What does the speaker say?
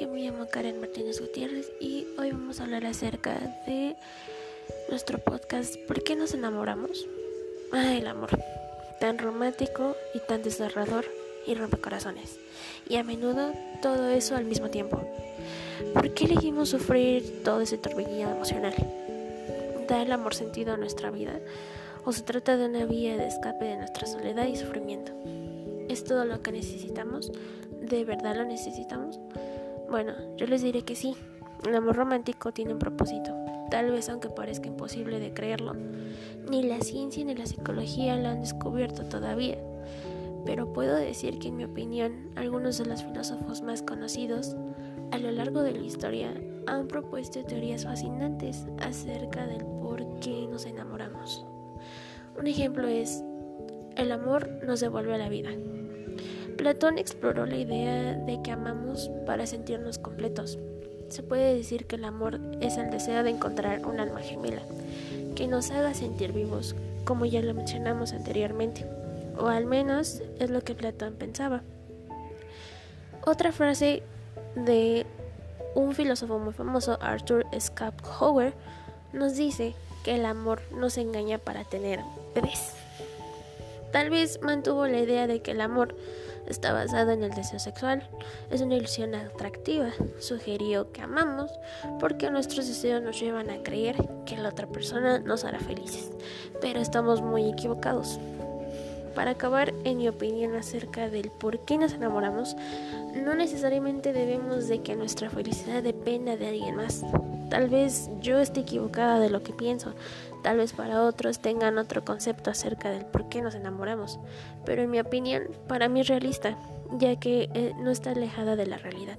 yo me llamo Karen Martínez Gutiérrez y hoy vamos a hablar acerca de nuestro podcast ¿Por qué nos enamoramos? Ah, el amor, tan romántico y tan desgarrador y rompecorazones. Y a menudo todo eso al mismo tiempo. ¿Por qué elegimos sufrir todo ese torbellino emocional? ¿Da el amor sentido a nuestra vida? ¿O se trata de una vía de escape de nuestra soledad y sufrimiento? ¿Es todo lo que necesitamos? ¿De verdad lo necesitamos? Bueno, yo les diré que sí. El amor romántico tiene un propósito, tal vez aunque parezca imposible de creerlo. Ni la ciencia ni la psicología lo han descubierto todavía. Pero puedo decir que en mi opinión, algunos de los filósofos más conocidos a lo largo de la historia han propuesto teorías fascinantes acerca del por qué nos enamoramos. Un ejemplo es, el amor nos devuelve a la vida. Platón exploró la idea de que amamos para sentirnos completos. Se puede decir que el amor es el deseo de encontrar un alma gemela que nos haga sentir vivos, como ya lo mencionamos anteriormente, o al menos es lo que Platón pensaba. Otra frase de un filósofo muy famoso, Arthur Schopenhauer, nos dice que el amor nos engaña para tener bebés. Tal vez mantuvo la idea de que el amor está basado en el deseo sexual. Es una ilusión atractiva. Sugirió que amamos porque nuestros deseos nos llevan a creer que la otra persona nos hará felices. Pero estamos muy equivocados. Para acabar, en mi opinión acerca del por qué nos enamoramos, no necesariamente debemos de que nuestra felicidad dependa de alguien más. Tal vez yo esté equivocada de lo que pienso, tal vez para otros tengan otro concepto acerca del por qué nos enamoramos, pero en mi opinión, para mí es realista, ya que eh, no está alejada de la realidad.